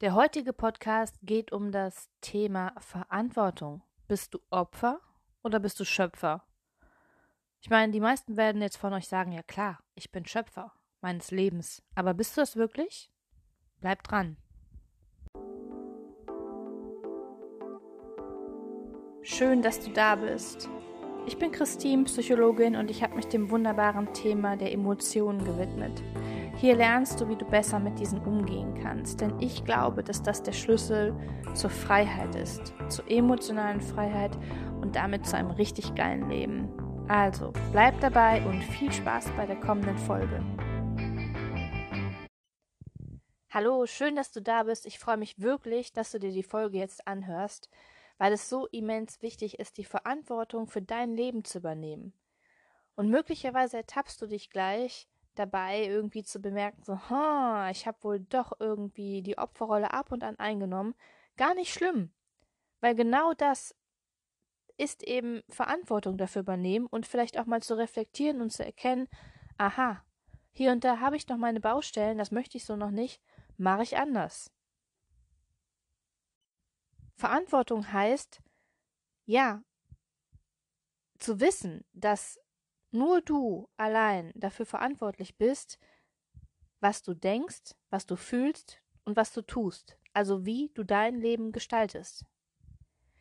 Der heutige Podcast geht um das Thema Verantwortung. Bist du Opfer oder bist du Schöpfer? Ich meine, die meisten werden jetzt von euch sagen, ja klar, ich bin Schöpfer meines Lebens. Aber bist du das wirklich? Bleib dran. Schön, dass du da bist. Ich bin Christine, Psychologin, und ich habe mich dem wunderbaren Thema der Emotionen gewidmet. Hier lernst du, wie du besser mit diesen umgehen kannst, denn ich glaube, dass das der Schlüssel zur Freiheit ist, zur emotionalen Freiheit und damit zu einem richtig geilen Leben. Also, bleib dabei und viel Spaß bei der kommenden Folge. Hallo, schön, dass du da bist. Ich freue mich wirklich, dass du dir die Folge jetzt anhörst, weil es so immens wichtig ist, die Verantwortung für dein Leben zu übernehmen. Und möglicherweise ertappst du dich gleich, dabei, irgendwie zu bemerken, so, ha, ich habe wohl doch irgendwie die Opferrolle ab und an eingenommen. Gar nicht schlimm, weil genau das ist eben Verantwortung dafür übernehmen und vielleicht auch mal zu reflektieren und zu erkennen, aha, hier und da habe ich noch meine Baustellen, das möchte ich so noch nicht, mache ich anders. Verantwortung heißt, ja, zu wissen, dass nur du allein dafür verantwortlich bist, was du denkst, was du fühlst und was du tust, also wie du dein Leben gestaltest.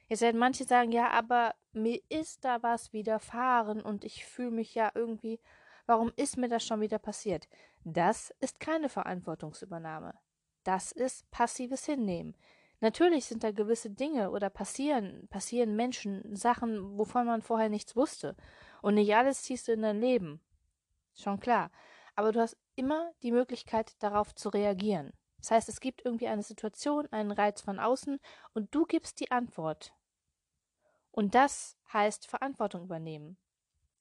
Jetzt werden manche sagen, ja, aber mir ist da was widerfahren und ich fühle mich ja irgendwie, warum ist mir das schon wieder passiert? Das ist keine Verantwortungsübernahme. Das ist passives Hinnehmen. Natürlich sind da gewisse Dinge oder passieren, passieren Menschen, Sachen, wovon man vorher nichts wusste. Und nicht alles ziehst du in dein Leben. Schon klar. Aber du hast immer die Möglichkeit, darauf zu reagieren. Das heißt, es gibt irgendwie eine Situation, einen Reiz von außen und du gibst die Antwort. Und das heißt Verantwortung übernehmen.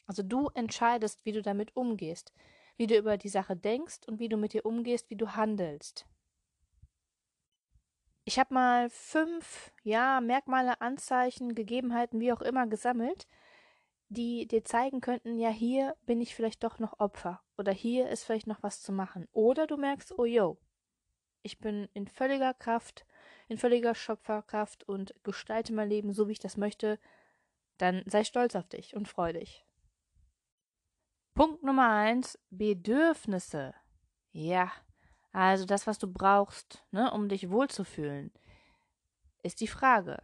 Also du entscheidest, wie du damit umgehst, wie du über die Sache denkst und wie du mit dir umgehst, wie du handelst. Ich habe mal fünf, ja, Merkmale, Anzeichen, Gegebenheiten, wie auch immer gesammelt, die dir zeigen könnten, ja, hier bin ich vielleicht doch noch Opfer oder hier ist vielleicht noch was zu machen. Oder du merkst, oh yo, ich bin in völliger Kraft, in völliger Schöpferkraft und gestalte mein Leben so, wie ich das möchte, dann sei stolz auf dich und freu dich. Punkt Nummer eins, Bedürfnisse. Ja, also das, was du brauchst, ne, um dich wohlzufühlen, ist die Frage.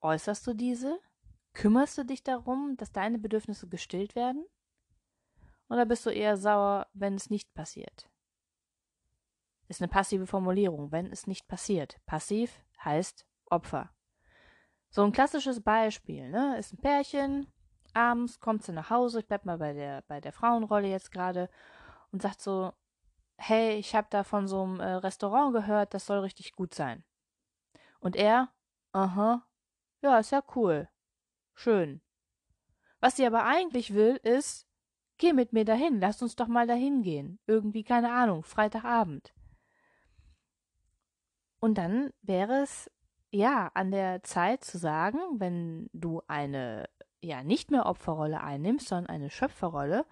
Äußerst du diese? Kümmerst du dich darum, dass deine Bedürfnisse gestillt werden? Oder bist du eher sauer, wenn es nicht passiert? Ist eine passive Formulierung, wenn es nicht passiert. Passiv heißt Opfer. So ein klassisches Beispiel, ne? Ist ein Pärchen, abends kommt sie nach Hause, ich bleib mal bei der, bei der Frauenrolle jetzt gerade, und sagt so, hey, ich habe da von so einem äh, Restaurant gehört, das soll richtig gut sein. Und er, aha, ja, ist ja cool. Schön. Was sie aber eigentlich will, ist, geh mit mir dahin, lass uns doch mal dahin gehen. Irgendwie, keine Ahnung, Freitagabend. Und dann wäre es, ja, an der Zeit zu sagen, wenn du eine, ja, nicht mehr Opferrolle einnimmst, sondern eine Schöpferrolle,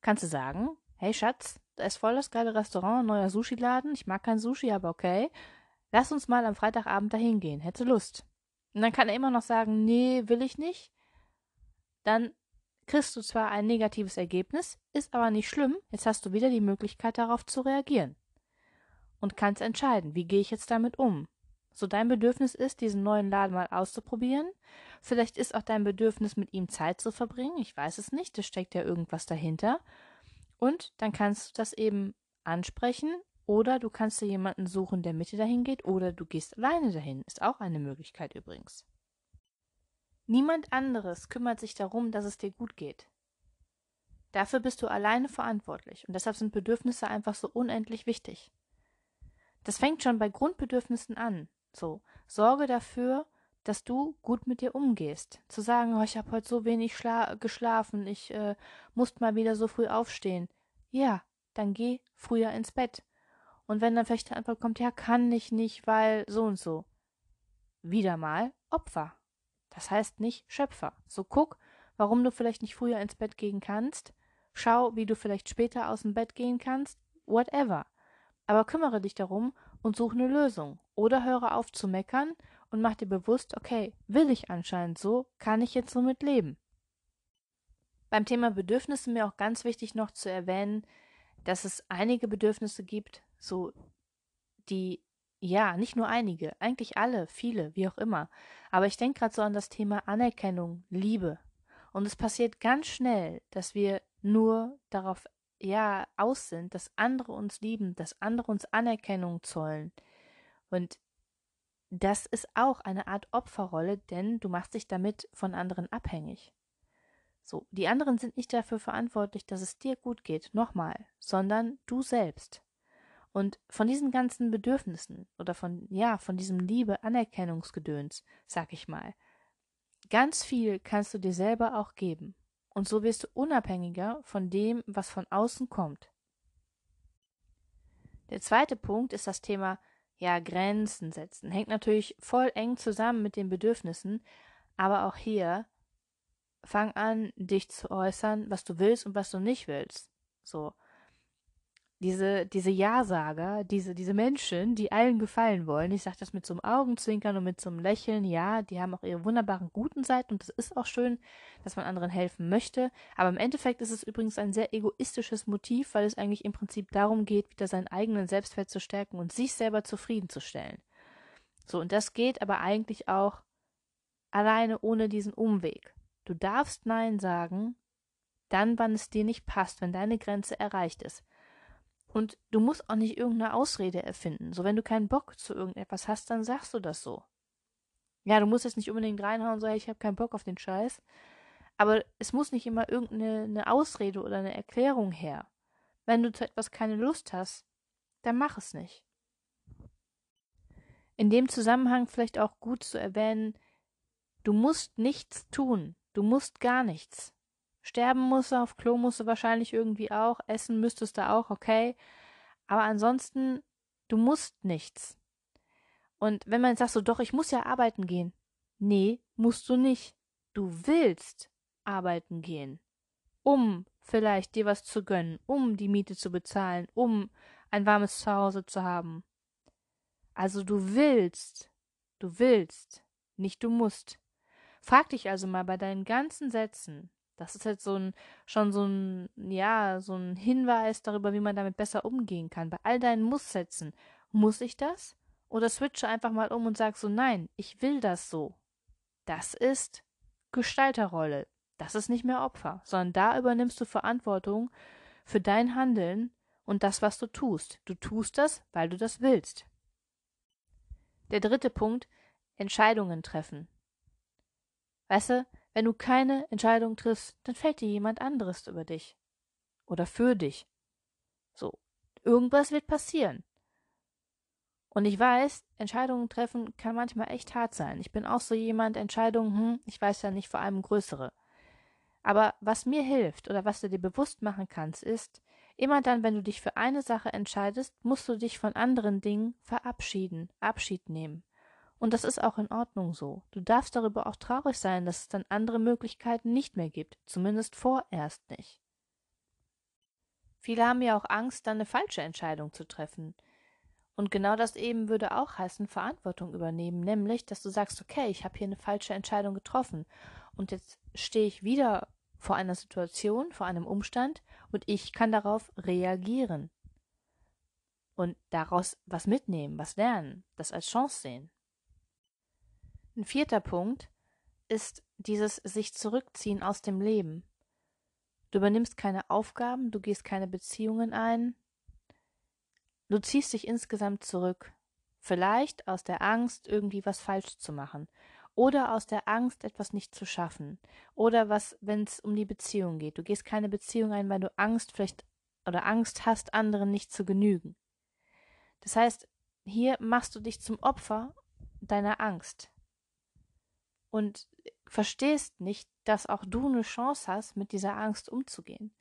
kannst du sagen, hey Schatz, da ist voll das geile Restaurant, neuer Sushi-Laden, ich mag kein Sushi, aber okay, lass uns mal am Freitagabend dahin gehen, hätte Lust. Und dann kann er immer noch sagen, nee, will ich nicht. Dann kriegst du zwar ein negatives Ergebnis, ist aber nicht schlimm. Jetzt hast du wieder die Möglichkeit darauf zu reagieren. Und kannst entscheiden, wie gehe ich jetzt damit um. So dein Bedürfnis ist, diesen neuen Laden mal auszuprobieren. Vielleicht ist auch dein Bedürfnis, mit ihm Zeit zu verbringen. Ich weiß es nicht, da steckt ja irgendwas dahinter. Und dann kannst du das eben ansprechen oder du kannst dir jemanden suchen, der mit dir dahin geht, oder du gehst alleine dahin. Ist auch eine Möglichkeit übrigens. Niemand anderes kümmert sich darum, dass es dir gut geht. Dafür bist du alleine verantwortlich und deshalb sind Bedürfnisse einfach so unendlich wichtig. Das fängt schon bei Grundbedürfnissen an. So, sorge dafür, dass du gut mit dir umgehst. Zu sagen, oh, ich habe heute so wenig geschlafen, ich äh, muss mal wieder so früh aufstehen. Ja, dann geh früher ins Bett. Und wenn dann vielleicht die Antwort kommt, ja, kann ich nicht, weil so und so. Wieder mal Opfer. Das heißt nicht Schöpfer. So guck, warum du vielleicht nicht früher ins Bett gehen kannst. Schau, wie du vielleicht später aus dem Bett gehen kannst. Whatever. aber kümmere dich darum und such eine Lösung. Oder höre auf zu meckern und mach dir bewusst, okay, will ich anscheinend so, kann ich jetzt somit leben. Beim Thema Bedürfnisse mir auch ganz wichtig noch zu erwähnen, dass es einige Bedürfnisse gibt, so die ja, nicht nur einige, eigentlich alle, viele, wie auch immer. Aber ich denke gerade so an das Thema Anerkennung, Liebe. Und es passiert ganz schnell, dass wir nur darauf ja aus sind, dass andere uns lieben, dass andere uns Anerkennung zollen. Und das ist auch eine Art Opferrolle, denn du machst dich damit von anderen abhängig. So, die anderen sind nicht dafür verantwortlich, dass es dir gut geht, nochmal, sondern du selbst. Und von diesen ganzen Bedürfnissen oder von, ja, von diesem Liebe, Anerkennungsgedöns, sag ich mal, ganz viel kannst du dir selber auch geben. Und so wirst du unabhängiger von dem, was von außen kommt. Der zweite Punkt ist das Thema, ja, Grenzen setzen. Hängt natürlich voll eng zusammen mit den Bedürfnissen, aber auch hier fang an, dich zu äußern, was du willst und was du nicht willst. So diese, diese Ja-Sager, diese, diese Menschen, die allen gefallen wollen, ich sage das mit so einem Augenzwinkern und mit so einem Lächeln, ja, die haben auch ihre wunderbaren guten Seiten und es ist auch schön, dass man anderen helfen möchte, aber im Endeffekt ist es übrigens ein sehr egoistisches Motiv, weil es eigentlich im Prinzip darum geht, wieder seinen eigenen Selbstwert zu stärken und sich selber zufriedenzustellen. So, und das geht aber eigentlich auch alleine ohne diesen Umweg. Du darfst Nein sagen, dann, wann es dir nicht passt, wenn deine Grenze erreicht ist. Und du musst auch nicht irgendeine Ausrede erfinden. So, wenn du keinen Bock zu irgendetwas hast, dann sagst du das so. Ja, du musst jetzt nicht unbedingt reinhauen und sagen, ich habe keinen Bock auf den Scheiß. Aber es muss nicht immer irgendeine Ausrede oder eine Erklärung her. Wenn du zu etwas keine Lust hast, dann mach es nicht. In dem Zusammenhang vielleicht auch gut zu erwähnen, du musst nichts tun. Du musst gar nichts. Sterben musst auf Klo musst du wahrscheinlich irgendwie auch, essen müsstest du auch, okay. Aber ansonsten, du musst nichts. Und wenn man sagt so, doch, ich muss ja arbeiten gehen. Nee, musst du nicht. Du willst arbeiten gehen. Um vielleicht dir was zu gönnen, um die Miete zu bezahlen, um ein warmes Zuhause zu haben. Also du willst, du willst, nicht du musst. Frag dich also mal bei deinen ganzen Sätzen, das ist halt so ein, schon so ein, ja, so ein Hinweis darüber, wie man damit besser umgehen kann. Bei all deinen Muss-Sätzen. Muss ich das? Oder switche einfach mal um und sag so, nein, ich will das so. Das ist Gestalterrolle. Das ist nicht mehr Opfer, sondern da übernimmst du Verantwortung für dein Handeln und das, was du tust. Du tust das, weil du das willst. Der dritte Punkt, Entscheidungen treffen. Weißt du, wenn du keine Entscheidung triffst, dann fällt dir jemand anderes über dich. Oder für dich. So. Irgendwas wird passieren. Und ich weiß, Entscheidungen treffen kann manchmal echt hart sein. Ich bin auch so jemand, Entscheidungen, hm, ich weiß ja nicht, vor allem größere. Aber was mir hilft oder was du dir bewusst machen kannst, ist, immer dann, wenn du dich für eine Sache entscheidest, musst du dich von anderen Dingen verabschieden, Abschied nehmen. Und das ist auch in Ordnung so. Du darfst darüber auch traurig sein, dass es dann andere Möglichkeiten nicht mehr gibt, zumindest vorerst nicht. Viele haben ja auch Angst, dann eine falsche Entscheidung zu treffen. Und genau das eben würde auch heißen, Verantwortung übernehmen, nämlich, dass du sagst, okay, ich habe hier eine falsche Entscheidung getroffen und jetzt stehe ich wieder vor einer Situation, vor einem Umstand und ich kann darauf reagieren und daraus was mitnehmen, was lernen, das als Chance sehen. Ein vierter Punkt ist dieses sich zurückziehen aus dem Leben. Du übernimmst keine Aufgaben, du gehst keine Beziehungen ein. Du ziehst dich insgesamt zurück. Vielleicht aus der Angst, irgendwie was falsch zu machen. Oder aus der Angst, etwas nicht zu schaffen. Oder was, wenn es um die Beziehung geht. Du gehst keine Beziehung ein, weil du Angst vielleicht oder Angst hast, anderen nicht zu genügen. Das heißt, hier machst du dich zum Opfer deiner Angst und verstehst nicht, dass auch du eine Chance hast, mit dieser Angst umzugehen.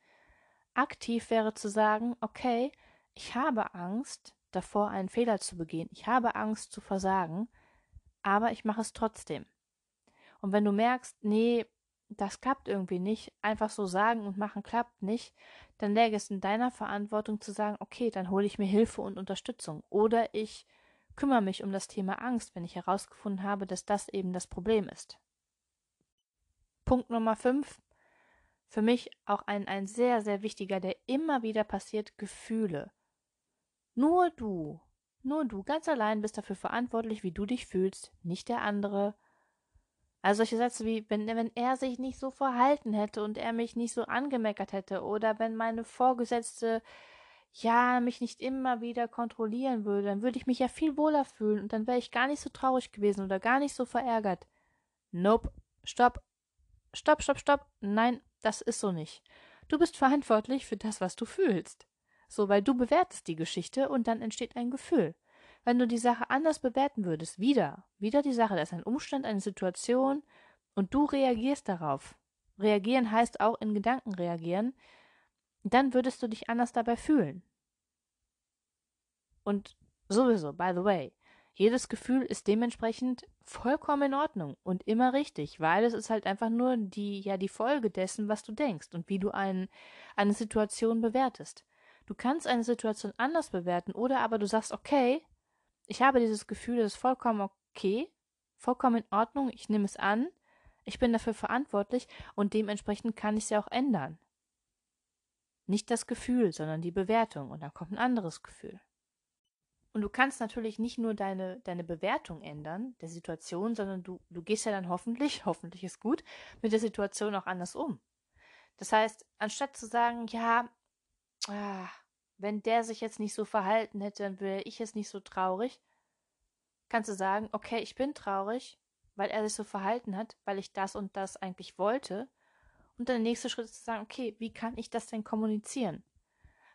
Aktiv wäre zu sagen, okay, ich habe Angst davor, einen Fehler zu begehen, ich habe Angst zu versagen, aber ich mache es trotzdem. Und wenn du merkst, nee, das klappt irgendwie nicht, einfach so sagen und machen klappt nicht, dann läge es in deiner Verantwortung zu sagen, okay, dann hole ich mir Hilfe und Unterstützung. Oder ich kümmere mich um das Thema Angst, wenn ich herausgefunden habe, dass das eben das Problem ist. Punkt Nummer 5. Für mich auch ein, ein sehr, sehr wichtiger, der immer wieder passiert, Gefühle. Nur du, nur du ganz allein bist dafür verantwortlich, wie du dich fühlst, nicht der andere. Also solche Sätze wie, wenn, wenn er sich nicht so verhalten hätte und er mich nicht so angemeckert hätte oder wenn meine Vorgesetzte ja mich nicht immer wieder kontrollieren würde, dann würde ich mich ja viel wohler fühlen und dann wäre ich gar nicht so traurig gewesen oder gar nicht so verärgert. Nope. Stopp. Stopp, stopp, stopp. Nein, das ist so nicht. Du bist verantwortlich für das, was du fühlst. So, weil du bewertest die Geschichte und dann entsteht ein Gefühl. Wenn du die Sache anders bewerten würdest, wieder, wieder die Sache, da ist ein Umstand, eine Situation und du reagierst darauf. Reagieren heißt auch in Gedanken reagieren, dann würdest du dich anders dabei fühlen. Und sowieso, by the way, jedes Gefühl ist dementsprechend vollkommen in Ordnung und immer richtig, weil es ist halt einfach nur die, ja, die Folge dessen, was du denkst und wie du ein, eine Situation bewertest. Du kannst eine Situation anders bewerten oder aber du sagst, okay, ich habe dieses Gefühl, das ist vollkommen okay, vollkommen in Ordnung, ich nehme es an, ich bin dafür verantwortlich und dementsprechend kann ich es ja auch ändern. Nicht das Gefühl, sondern die Bewertung und dann kommt ein anderes Gefühl. Und du kannst natürlich nicht nur deine, deine Bewertung ändern, der Situation, sondern du, du gehst ja dann hoffentlich, hoffentlich ist gut, mit der Situation auch anders um. Das heißt, anstatt zu sagen, ja, ah, wenn der sich jetzt nicht so verhalten hätte, dann wäre ich jetzt nicht so traurig. Kannst du sagen, okay, ich bin traurig, weil er sich so verhalten hat, weil ich das und das eigentlich wollte. Und der nächste Schritt ist zu sagen, okay, wie kann ich das denn kommunizieren?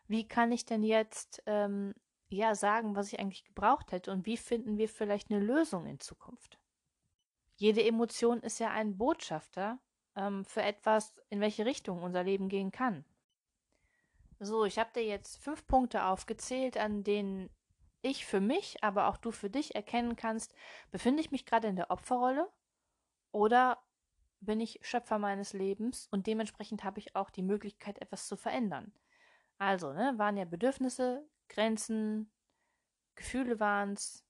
Wie kann ich denn jetzt ähm, ja sagen, was ich eigentlich gebraucht hätte und wie finden wir vielleicht eine Lösung in Zukunft? Jede Emotion ist ja ein Botschafter ähm, für etwas, in welche Richtung unser Leben gehen kann. So, ich habe dir jetzt fünf Punkte aufgezählt, an denen ich für mich, aber auch du für dich erkennen kannst, befinde ich mich gerade in der Opferrolle oder bin ich Schöpfer meines Lebens und dementsprechend habe ich auch die Möglichkeit, etwas zu verändern. Also, ne, waren ja Bedürfnisse, Grenzen, Gefühle waren es,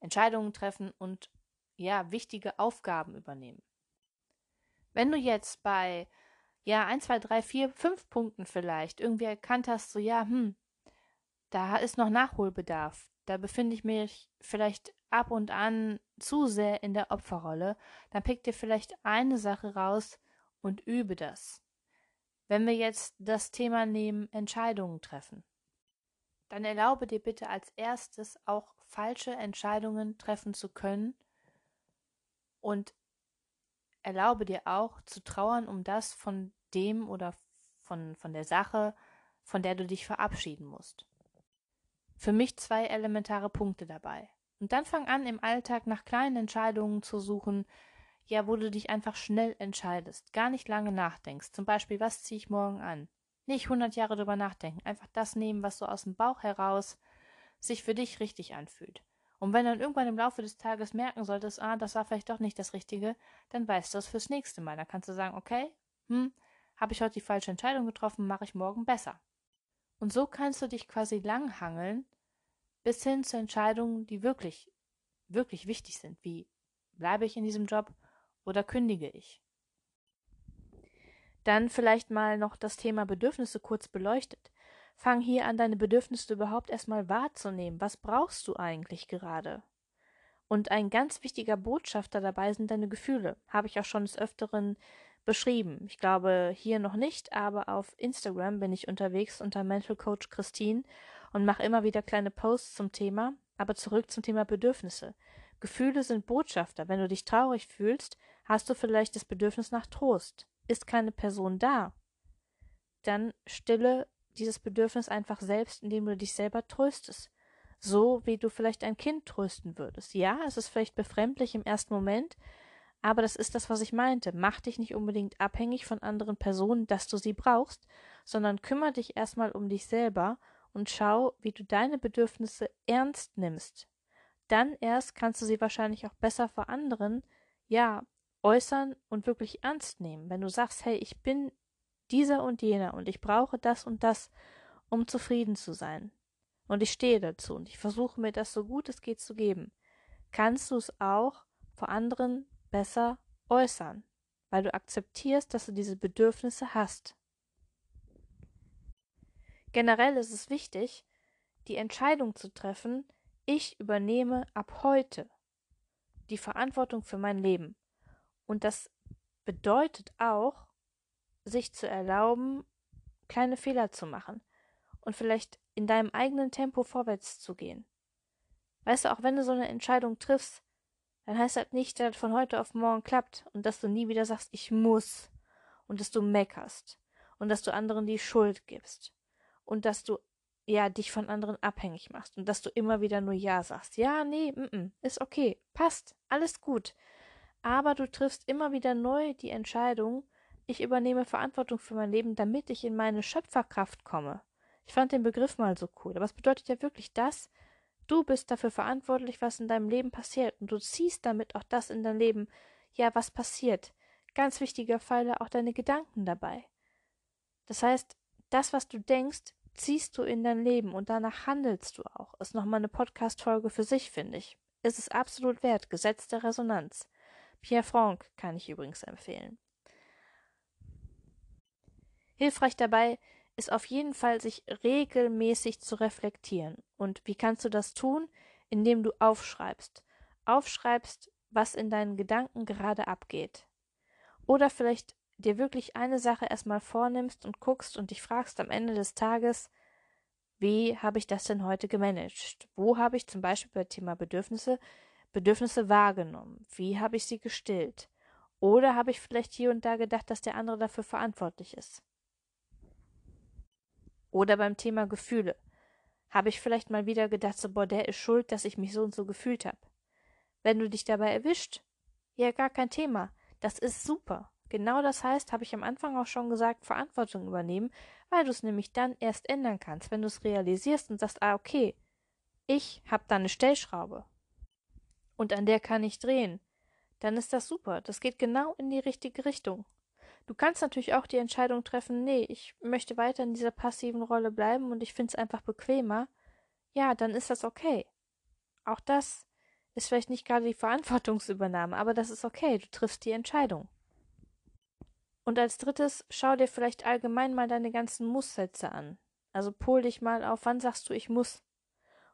Entscheidungen treffen und ja, wichtige Aufgaben übernehmen. Wenn du jetzt bei ja, ein, zwei, drei, vier, fünf Punkten vielleicht irgendwie erkannt hast, so ja, hm, da ist noch Nachholbedarf. Da befinde ich mich vielleicht ab und an zu sehr in der Opferrolle. Dann pick dir vielleicht eine Sache raus und übe das. Wenn wir jetzt das Thema nehmen, Entscheidungen treffen, dann erlaube dir bitte als erstes auch falsche Entscheidungen treffen zu können und erlaube dir auch zu trauern um das von dem oder von, von der Sache, von der du dich verabschieden musst. Für mich zwei elementare Punkte dabei. Und dann fang an, im Alltag nach kleinen Entscheidungen zu suchen, ja, wo du dich einfach schnell entscheidest, gar nicht lange nachdenkst. Zum Beispiel, was ziehe ich morgen an? Nicht hundert Jahre drüber nachdenken, einfach das nehmen, was so aus dem Bauch heraus sich für dich richtig anfühlt. Und wenn du dann irgendwann im Laufe des Tages merken solltest, ah, das war vielleicht doch nicht das Richtige, dann weißt du es fürs nächste Mal. Dann kannst du sagen, okay, hm, habe ich heute die falsche Entscheidung getroffen, mache ich morgen besser. Und so kannst du dich quasi langhangeln bis hin zu Entscheidungen, die wirklich, wirklich wichtig sind, wie bleibe ich in diesem Job oder kündige ich. Dann vielleicht mal noch das Thema Bedürfnisse kurz beleuchtet. Fang hier an, deine Bedürfnisse überhaupt erstmal wahrzunehmen. Was brauchst du eigentlich gerade? Und ein ganz wichtiger Botschafter dabei sind deine Gefühle. Habe ich auch schon des Öfteren beschrieben. Ich glaube hier noch nicht, aber auf Instagram bin ich unterwegs unter Mental Coach Christine und mache immer wieder kleine Posts zum Thema. Aber zurück zum Thema Bedürfnisse. Gefühle sind Botschafter. Wenn du dich traurig fühlst, hast du vielleicht das Bedürfnis nach Trost. Ist keine Person da, dann stille dieses Bedürfnis einfach selbst, indem du dich selber tröstest. So wie du vielleicht ein Kind trösten würdest. Ja, es ist vielleicht befremdlich im ersten Moment, aber das ist das, was ich meinte. Mach dich nicht unbedingt abhängig von anderen Personen, dass du sie brauchst, sondern kümmere dich erstmal um dich selber und schau, wie du deine Bedürfnisse ernst nimmst. Dann erst kannst du sie wahrscheinlich auch besser vor anderen, ja, äußern und wirklich ernst nehmen. Wenn du sagst, hey, ich bin dieser und jener und ich brauche das und das, um zufrieden zu sein. Und ich stehe dazu und ich versuche mir das so gut es geht zu geben. Kannst du es auch vor anderen besser äußern, weil du akzeptierst, dass du diese Bedürfnisse hast. Generell ist es wichtig, die Entscheidung zu treffen, ich übernehme ab heute die Verantwortung für mein Leben. Und das bedeutet auch, sich zu erlauben, kleine Fehler zu machen und vielleicht in deinem eigenen Tempo vorwärts zu gehen. Weißt du, auch wenn du so eine Entscheidung triffst, dann heißt das nicht, dass das von heute auf morgen klappt und dass du nie wieder sagst, ich muss und dass du meckerst und dass du anderen die Schuld gibst und dass du ja dich von anderen abhängig machst und dass du immer wieder nur ja sagst. Ja, nee, m -m, ist okay, passt, alles gut. Aber du triffst immer wieder neu die Entscheidung, ich übernehme Verantwortung für mein Leben, damit ich in meine Schöpferkraft komme. Ich fand den Begriff mal so cool. Aber es bedeutet ja wirklich das, du bist dafür verantwortlich, was in deinem Leben passiert. Und du ziehst damit auch das in dein Leben, ja, was passiert. Ganz wichtiger Pfeiler auch deine Gedanken dabei. Das heißt, das, was du denkst, ziehst du in dein Leben und danach handelst du auch. Ist nochmal eine Podcast-Folge für sich, finde ich. Ist es absolut wert. Gesetz der Resonanz. Pierre Franck kann ich übrigens empfehlen. Hilfreich dabei ist auf jeden Fall, sich regelmäßig zu reflektieren. Und wie kannst du das tun? Indem du aufschreibst. Aufschreibst, was in deinen Gedanken gerade abgeht. Oder vielleicht dir wirklich eine Sache erstmal vornimmst und guckst und dich fragst am Ende des Tages, wie habe ich das denn heute gemanagt? Wo habe ich zum Beispiel bei Thema Bedürfnisse Bedürfnisse wahrgenommen? Wie habe ich sie gestillt? Oder habe ich vielleicht hier und da gedacht, dass der andere dafür verantwortlich ist? Oder beim Thema Gefühle. Habe ich vielleicht mal wieder gedacht, so, boah, der ist schuld, dass ich mich so und so gefühlt habe. Wenn du dich dabei erwischt, ja, gar kein Thema. Das ist super. Genau das heißt, habe ich am Anfang auch schon gesagt, Verantwortung übernehmen, weil du es nämlich dann erst ändern kannst, wenn du es realisierst und sagst, ah, okay, ich habe da eine Stellschraube und an der kann ich drehen. Dann ist das super. Das geht genau in die richtige Richtung. Du kannst natürlich auch die Entscheidung treffen, nee, ich möchte weiter in dieser passiven Rolle bleiben und ich finde es einfach bequemer. Ja, dann ist das okay. Auch das ist vielleicht nicht gerade die Verantwortungsübernahme, aber das ist okay, du triffst die Entscheidung. Und als drittes, schau dir vielleicht allgemein mal deine ganzen Musssätze an. Also pol dich mal auf, wann sagst du, ich muss.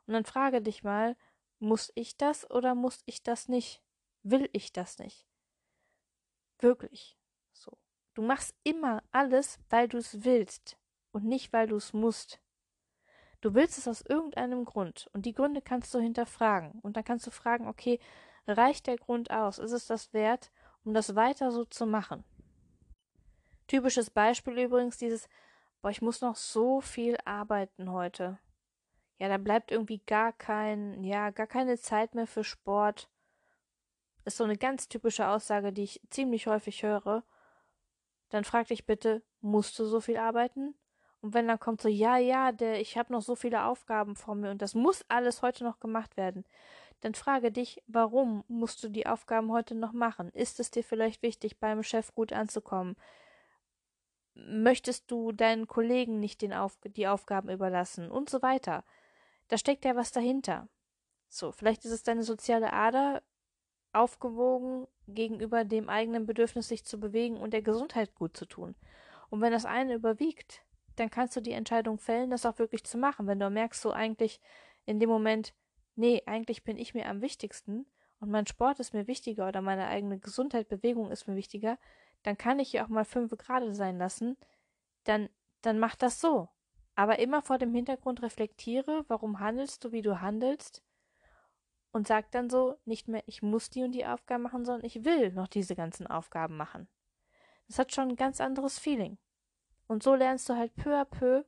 Und dann frage dich mal, muss ich das oder muss ich das nicht? Will ich das nicht? Wirklich. Du machst immer alles, weil du es willst und nicht, weil du es musst. Du willst es aus irgendeinem Grund und die Gründe kannst du hinterfragen und dann kannst du fragen, okay, reicht der Grund aus? Ist es das wert, um das weiter so zu machen? Typisches Beispiel übrigens dieses, boah, ich muss noch so viel arbeiten heute. Ja, da bleibt irgendwie gar kein, ja, gar keine Zeit mehr für Sport. Ist so eine ganz typische Aussage, die ich ziemlich häufig höre dann frag dich bitte, musst du so viel arbeiten? Und wenn dann kommt so, ja, ja, der, ich habe noch so viele Aufgaben vor mir und das muss alles heute noch gemacht werden, dann frage dich, warum musst du die Aufgaben heute noch machen? Ist es dir vielleicht wichtig, beim Chef gut anzukommen? Möchtest du deinen Kollegen nicht den Auf die Aufgaben überlassen? Und so weiter. Da steckt ja was dahinter. So, vielleicht ist es deine soziale Ader, aufgewogen gegenüber dem eigenen Bedürfnis, sich zu bewegen und der Gesundheit gut zu tun. Und wenn das eine überwiegt, dann kannst du die Entscheidung fällen, das auch wirklich zu machen. Wenn du merkst, so eigentlich in dem Moment, nee, eigentlich bin ich mir am wichtigsten und mein Sport ist mir wichtiger oder meine eigene Gesundheit, Bewegung ist mir wichtiger, dann kann ich hier auch mal fünf Grad sein lassen, dann, dann mach das so. Aber immer vor dem Hintergrund reflektiere, warum handelst du, wie du handelst und sagt dann so nicht mehr, ich muss die und die Aufgaben machen, sondern ich will noch diese ganzen Aufgaben machen. Das hat schon ein ganz anderes Feeling. Und so lernst du halt peu à peu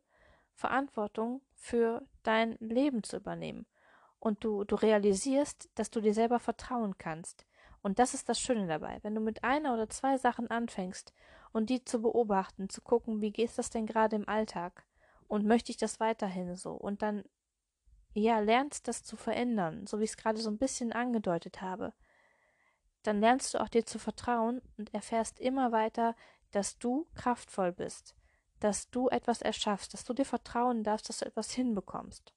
Verantwortung für dein Leben zu übernehmen. Und du, du realisierst, dass du dir selber vertrauen kannst. Und das ist das Schöne dabei. Wenn du mit einer oder zwei Sachen anfängst und die zu beobachten, zu gucken, wie geht das denn gerade im Alltag? Und möchte ich das weiterhin so? Und dann ja, lernst das zu verändern, so wie ich es gerade so ein bisschen angedeutet habe, dann lernst du auch dir zu vertrauen und erfährst immer weiter, dass du kraftvoll bist, dass du etwas erschaffst, dass du dir vertrauen darfst, dass du etwas hinbekommst.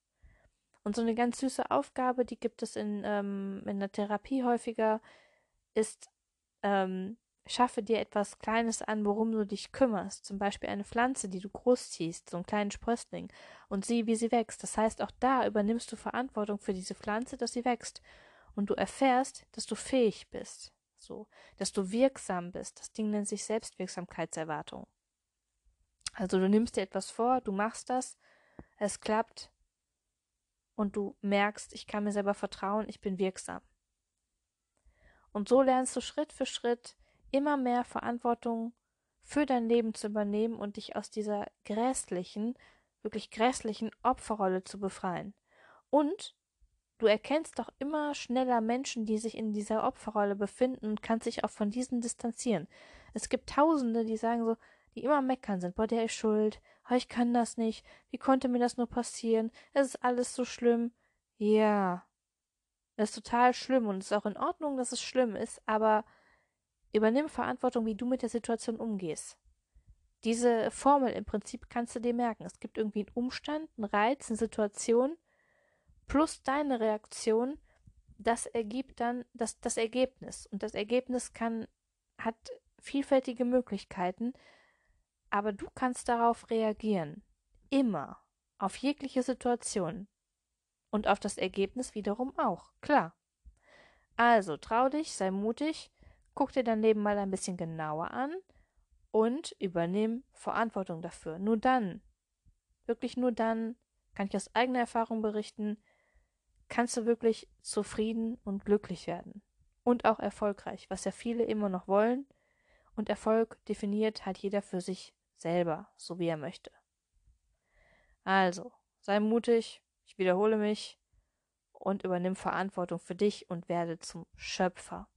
Und so eine ganz süße Aufgabe, die gibt es in, ähm, in der Therapie häufiger, ist, ähm, schaffe dir etwas Kleines an, worum du dich kümmerst. Zum Beispiel eine Pflanze, die du großziehst, so einen kleinen Sprössling, und sieh, wie sie wächst. Das heißt, auch da übernimmst du Verantwortung für diese Pflanze, dass sie wächst. Und du erfährst, dass du fähig bist. So, dass du wirksam bist. Das Ding nennt sich Selbstwirksamkeitserwartung. Also du nimmst dir etwas vor, du machst das, es klappt und du merkst, ich kann mir selber vertrauen, ich bin wirksam. Und so lernst du Schritt für Schritt immer mehr Verantwortung für dein Leben zu übernehmen und dich aus dieser grässlichen, wirklich grässlichen Opferrolle zu befreien. Und du erkennst doch immer schneller Menschen, die sich in dieser Opferrolle befinden und kannst dich auch von diesen distanzieren. Es gibt Tausende, die sagen so, die immer meckern sind, boah, der ist schuld, oh, ich kann das nicht, wie konnte mir das nur passieren, es ist alles so schlimm. Ja, es ist total schlimm und es ist auch in Ordnung, dass es schlimm ist, aber übernimm Verantwortung, wie du mit der Situation umgehst. Diese Formel im Prinzip kannst du dir merken. Es gibt irgendwie einen Umstand, einen Reiz, eine Situation plus deine Reaktion. Das ergibt dann das, das Ergebnis. Und das Ergebnis kann, hat vielfältige Möglichkeiten, aber du kannst darauf reagieren. Immer. Auf jegliche Situation. Und auf das Ergebnis wiederum auch. Klar. Also trau dich, sei mutig, guck dir dein Leben mal ein bisschen genauer an und übernimm Verantwortung dafür. Nur dann, wirklich nur dann, kann ich aus eigener Erfahrung berichten, kannst du wirklich zufrieden und glücklich werden. Und auch erfolgreich, was ja viele immer noch wollen. Und Erfolg definiert halt jeder für sich selber, so wie er möchte. Also, sei mutig, ich wiederhole mich, und übernimm Verantwortung für dich und werde zum Schöpfer.